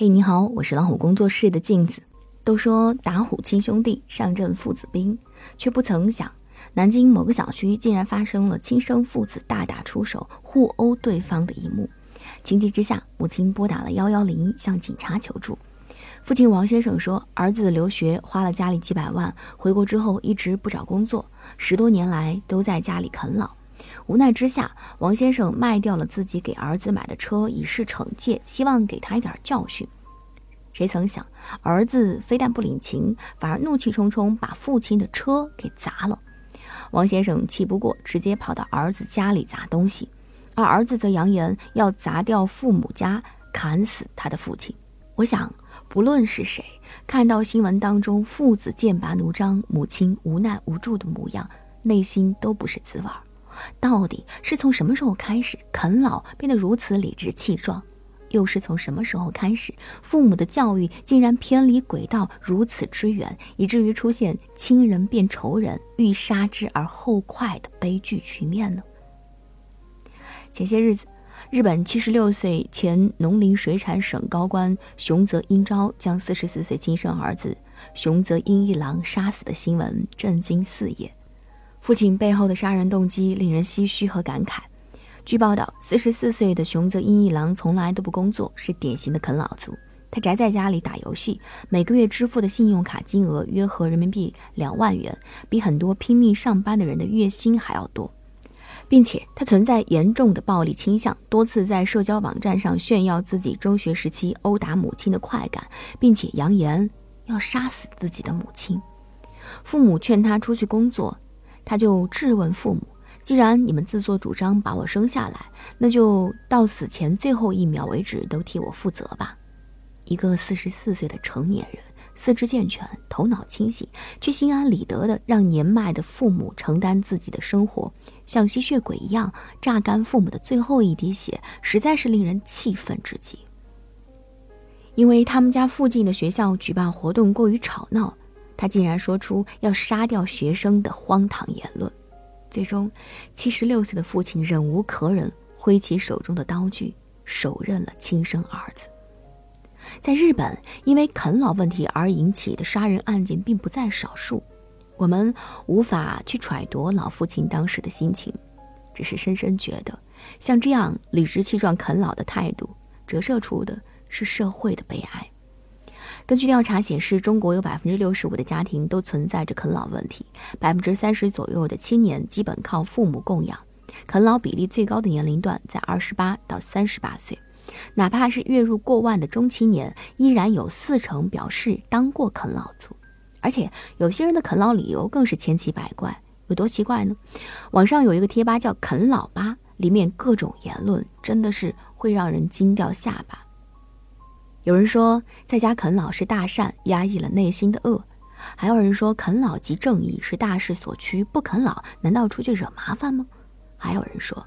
嘿，你好，我是老虎工作室的镜子。都说打虎亲兄弟，上阵父子兵，却不曾想，南京某个小区竟然发生了亲生父子大打出手、互殴对方的一幕。情急之下，母亲拨打了幺幺零，向警察求助。父亲王先生说，儿子留学花了家里几百万，回国之后一直不找工作，十多年来都在家里啃老。无奈之下，王先生卖掉了自己给儿子买的车，以示惩戒，希望给他一点教训。谁曾想，儿子非但不领情，反而怒气冲冲把父亲的车给砸了。王先生气不过，直接跑到儿子家里砸东西，而儿子则扬言要砸掉父母家，砍死他的父亲。我想，不论是谁，看到新闻当中父子剑拔弩张、母亲无奈无助的模样，内心都不是滋味儿。到底是从什么时候开始，啃老变得如此理直气壮？又是从什么时候开始，父母的教育竟然偏离轨道如此之远，以至于出现亲人变仇人、欲杀之而后快的悲剧局面呢？前些日子，日本七十六岁前农林水产省高官熊泽英昭将四十四岁亲生儿子熊泽英一郎杀死的新闻震惊四野。父亲背后的杀人动机令人唏嘘和感慨。据报道，四十四岁的熊泽英一郎从来都不工作，是典型的啃老族。他宅在家里打游戏，每个月支付的信用卡金额约合人民币两万元，比很多拼命上班的人的月薪还要多。并且他存在严重的暴力倾向，多次在社交网站上炫耀自己中学时期殴打母亲的快感，并且扬言要杀死自己的母亲。父母劝他出去工作。他就质问父母：“既然你们自作主张把我生下来，那就到死前最后一秒为止都替我负责吧。”一个四十四岁的成年人，四肢健全，头脑清醒，却心安理得的让年迈的父母承担自己的生活，像吸血鬼一样榨干父母的最后一滴血，实在是令人气愤至极。因为他们家附近的学校举办活动过于吵闹。他竟然说出要杀掉学生的荒唐言论，最终，七十六岁的父亲忍无可忍，挥起手中的刀具，手刃了亲生儿子。在日本，因为啃老问题而引起的杀人案件并不在少数，我们无法去揣度老父亲当时的心情，只是深深觉得，像这样理直气壮啃老的态度，折射出的是社会的悲哀。根据调查显示，中国有百分之六十五的家庭都存在着啃老问题，百分之三十左右的青年基本靠父母供养，啃老比例最高的年龄段在二十八到三十八岁，哪怕是月入过万的中青年，依然有四成表示当过啃老族，而且有些人的啃老理由更是千奇百怪，有多奇怪呢？网上有一个贴吧叫“啃老吧”，里面各种言论真的是会让人惊掉下巴。有人说，在家啃老是大善，压抑了内心的恶；还有人说，啃老即正义，是大势所趋。不啃老，难道出去惹麻烦吗？还有人说，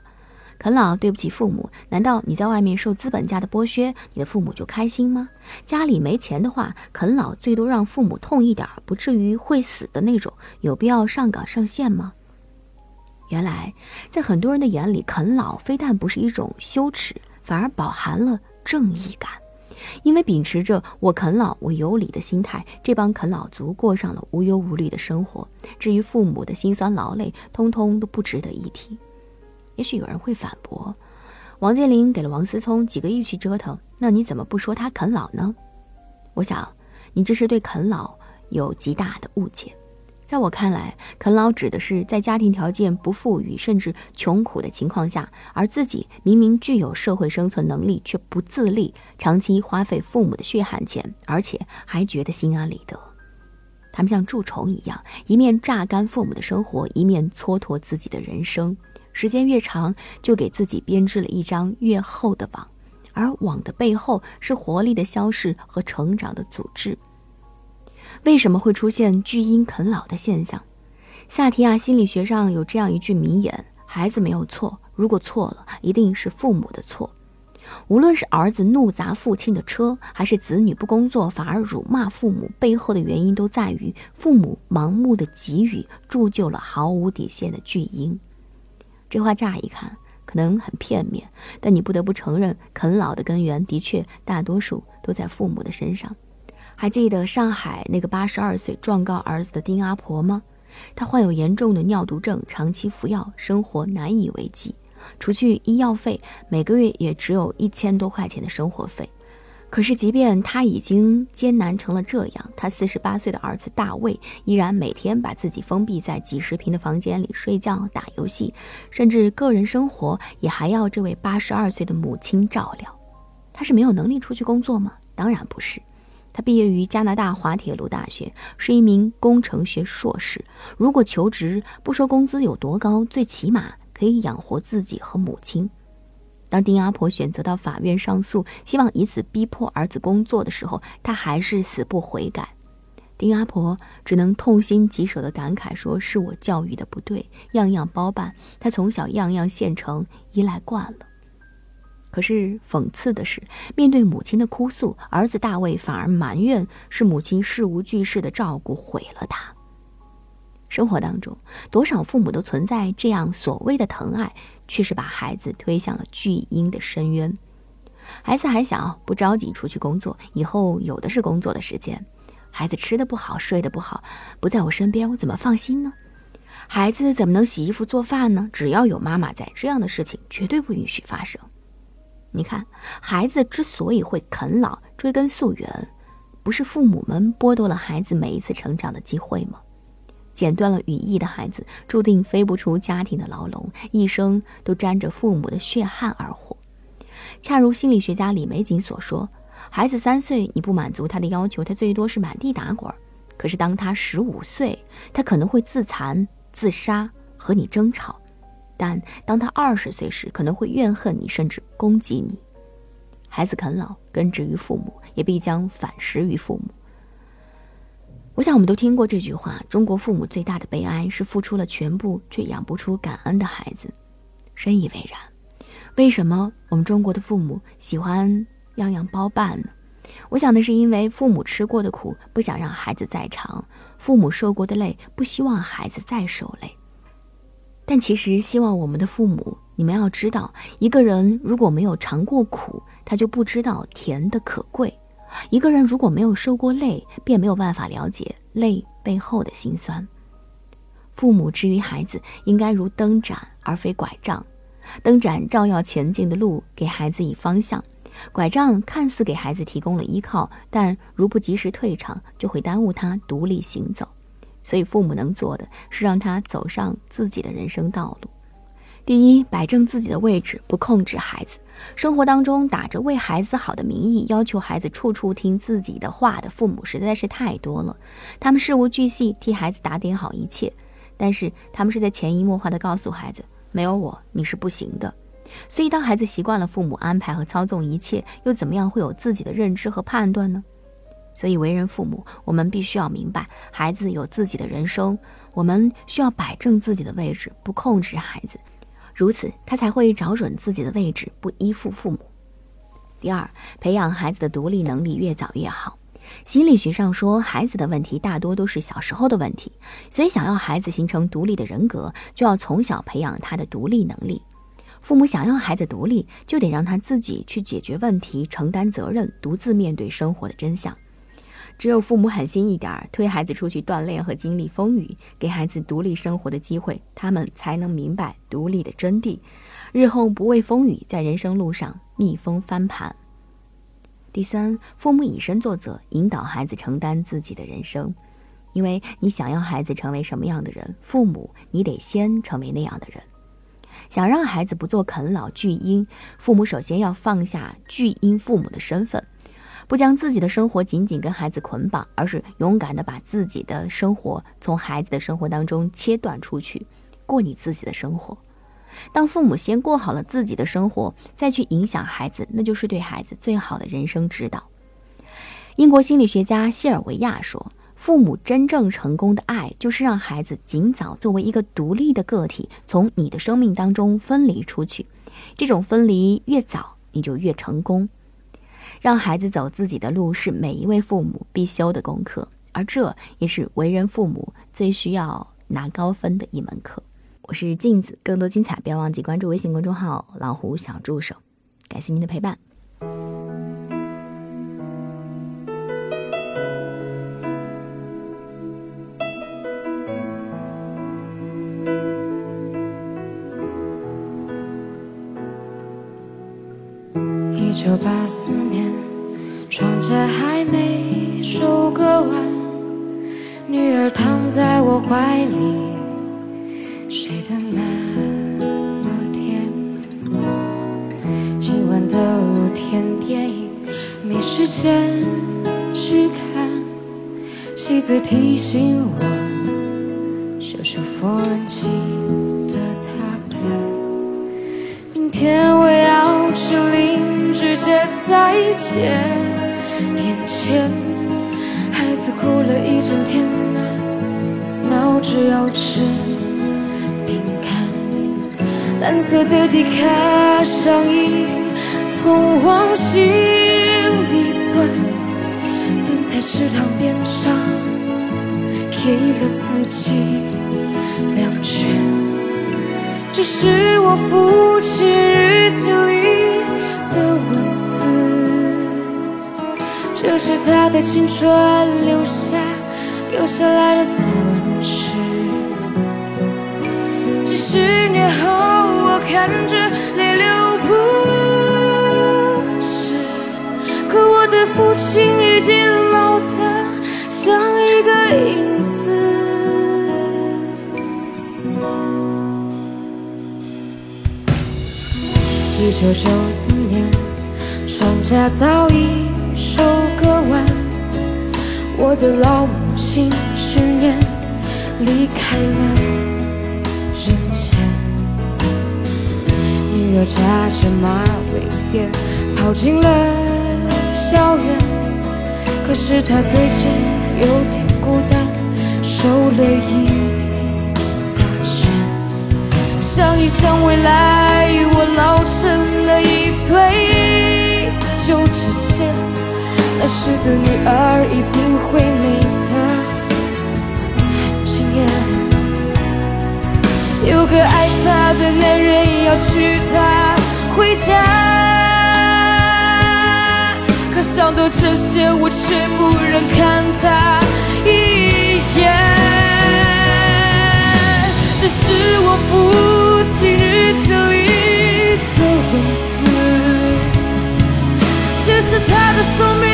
啃老对不起父母，难道你在外面受资本家的剥削，你的父母就开心吗？家里没钱的话，啃老最多让父母痛一点，不至于会死的那种，有必要上岗上线吗？原来，在很多人的眼里，啃老非但不是一种羞耻，反而饱含了正义感。因为秉持着“我啃老，我有理”的心态，这帮啃老族过上了无忧无虑的生活。至于父母的辛酸劳累，通通都不值得一提。也许有人会反驳：王健林给了王思聪几个亿去折腾，那你怎么不说他啃老呢？我想，你这是对啃老有极大的误解。在我看来，啃老指的是在家庭条件不富裕甚至穷苦的情况下，而自己明明具有社会生存能力却不自立，长期花费父母的血汗钱，而且还觉得心安理得。他们像蛀虫一样，一面榨干父母的生活，一面蹉跎自己的人生。时间越长，就给自己编织了一张越厚的网，而网的背后是活力的消逝和成长的阻滞。为什么会出现巨婴啃老的现象？萨提亚心理学上有这样一句名言：“孩子没有错，如果错了，一定是父母的错。无论是儿子怒砸父亲的车，还是子女不工作反而辱骂父母，背后的原因都在于父母盲目的给予，铸就了毫无底线的巨婴。”这话乍一看可能很片面，但你不得不承认，啃老的根源的确大多数都在父母的身上。还记得上海那个八十二岁状告儿子的丁阿婆吗？她患有严重的尿毒症，长期服药，生活难以为继。除去医药费，每个月也只有一千多块钱的生活费。可是，即便她已经艰难成了这样，她四十八岁的儿子大卫依然每天把自己封闭在几十平的房间里睡觉、打游戏，甚至个人生活也还要这位八十二岁的母亲照料。他是没有能力出去工作吗？当然不是。毕业于加拿大滑铁卢大学，是一名工程学硕士。如果求职，不说工资有多高，最起码可以养活自己和母亲。当丁阿婆选择到法院上诉，希望以此逼迫儿子工作的时候，他还是死不悔改。丁阿婆只能痛心疾首地感慨说：“是我教育的不对，样样包办，他从小样样现成，依赖惯了。”可是讽刺的是，面对母亲的哭诉，儿子大卫反而埋怨是母亲事无巨细的照顾毁了他。生活当中，多少父母都存在这样所谓的疼爱。却是把孩子推向了巨婴的深渊。孩子还小，不着急出去工作，以后有的是工作的时间。孩子吃的不好，睡得不好，不在我身边，我怎么放心呢？孩子怎么能洗衣服做饭呢？只要有妈妈在，这样的事情绝对不允许发生。你看，孩子之所以会啃老，追根溯源，不是父母们剥夺了孩子每一次成长的机会吗？剪断了羽翼的孩子，注定飞不出家庭的牢笼，一生都沾着父母的血汗而活。恰如心理学家李玫瑾所说：“孩子三岁，你不满足他的要求，他最多是满地打滚；可是当他十五岁，他可能会自残、自杀，和你争吵；但当他二十岁时，可能会怨恨你，甚至攻击你。孩子啃老，根植于父母，也必将反噬于父母。”我想，我们都听过这句话：中国父母最大的悲哀是付出了全部却养不出感恩的孩子。深以为然。为什么我们中国的父母喜欢样样包办呢？我想的是，因为父母吃过的苦不想让孩子再尝，父母受过的累不希望孩子再受累。但其实，希望我们的父母，你们要知道，一个人如果没有尝过苦，他就不知道甜的可贵。一个人如果没有受过累，便没有办法了解累背后的辛酸。父母之于孩子，应该如灯盏而非拐杖。灯盏照耀前进的路，给孩子以方向；拐杖看似给孩子提供了依靠，但如不及时退场，就会耽误他独立行走。所以，父母能做的是让他走上自己的人生道路。第一，摆正自己的位置，不控制孩子。生活当中打着为孩子好的名义，要求孩子处处听自己的话的父母实在是太多了。他们事无巨细替孩子打点好一切，但是他们是在潜移默化的告诉孩子，没有我你是不行的。所以当孩子习惯了父母安排和操纵一切，又怎么样会有自己的认知和判断呢？所以为人父母，我们必须要明白，孩子有自己的人生，我们需要摆正自己的位置，不控制孩子。如此，他才会找准自己的位置，不依附父母。第二，培养孩子的独立能力越早越好。心理学上说，孩子的问题大多都是小时候的问题，所以想要孩子形成独立的人格，就要从小培养他的独立能力。父母想要孩子独立，就得让他自己去解决问题、承担责任，独自面对生活的真相。只有父母狠心一点，推孩子出去锻炼和经历风雨，给孩子独立生活的机会，他们才能明白独立的真谛，日后不畏风雨，在人生路上逆风翻盘。第三，父母以身作则，引导孩子承担自己的人生，因为你想要孩子成为什么样的人，父母你得先成为那样的人。想让孩子不做啃老巨婴，父母首先要放下巨婴父母的身份。不将自己的生活紧紧跟孩子捆绑，而是勇敢地把自己的生活从孩子的生活当中切断出去，过你自己的生活。当父母先过好了自己的生活，再去影响孩子，那就是对孩子最好的人生指导。英国心理学家希尔维亚说：“父母真正成功的爱，就是让孩子尽早作为一个独立的个体，从你的生命当中分离出去。这种分离越早，你就越成功。”让孩子走自己的路是每一位父母必修的功课，而这也是为人父母最需要拿高分的一门课。我是镜子，更多精彩不要忘记关注微信公众号“老虎小助手”。感谢您的陪伴。女儿躺在我怀里，睡得那么甜。今晚的露天电影没时间去看，妻子提醒我修修缝纫机的踏板。明天我要去邻居家再见，天前，孩哭了一整天呐，闹着要吃饼干。蓝色的迪卡上衣，从往心里钻，蹲在食堂边上，给了自己两拳。这是我父亲他的青春留下留下来的散文诗。几十年后，我看着泪流不止，可我的父亲已经老得像一个影子。一九九四年。庄稼早已收割完，我的老母亲去年离开了人间。女儿扎着马尾辫跑进了校园，可是她最近有点孤单，瘦了一大圈。想一想未来，我老成了一堆。就之前，那时的女儿一定会美得很惊艳。有个爱她的男人要娶她回家，可想到这些，我却不忍看她一眼。这是我父亲日记里的文字。是他的生命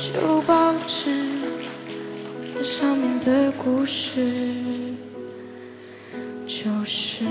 旧报纸，那上面的故事，就是。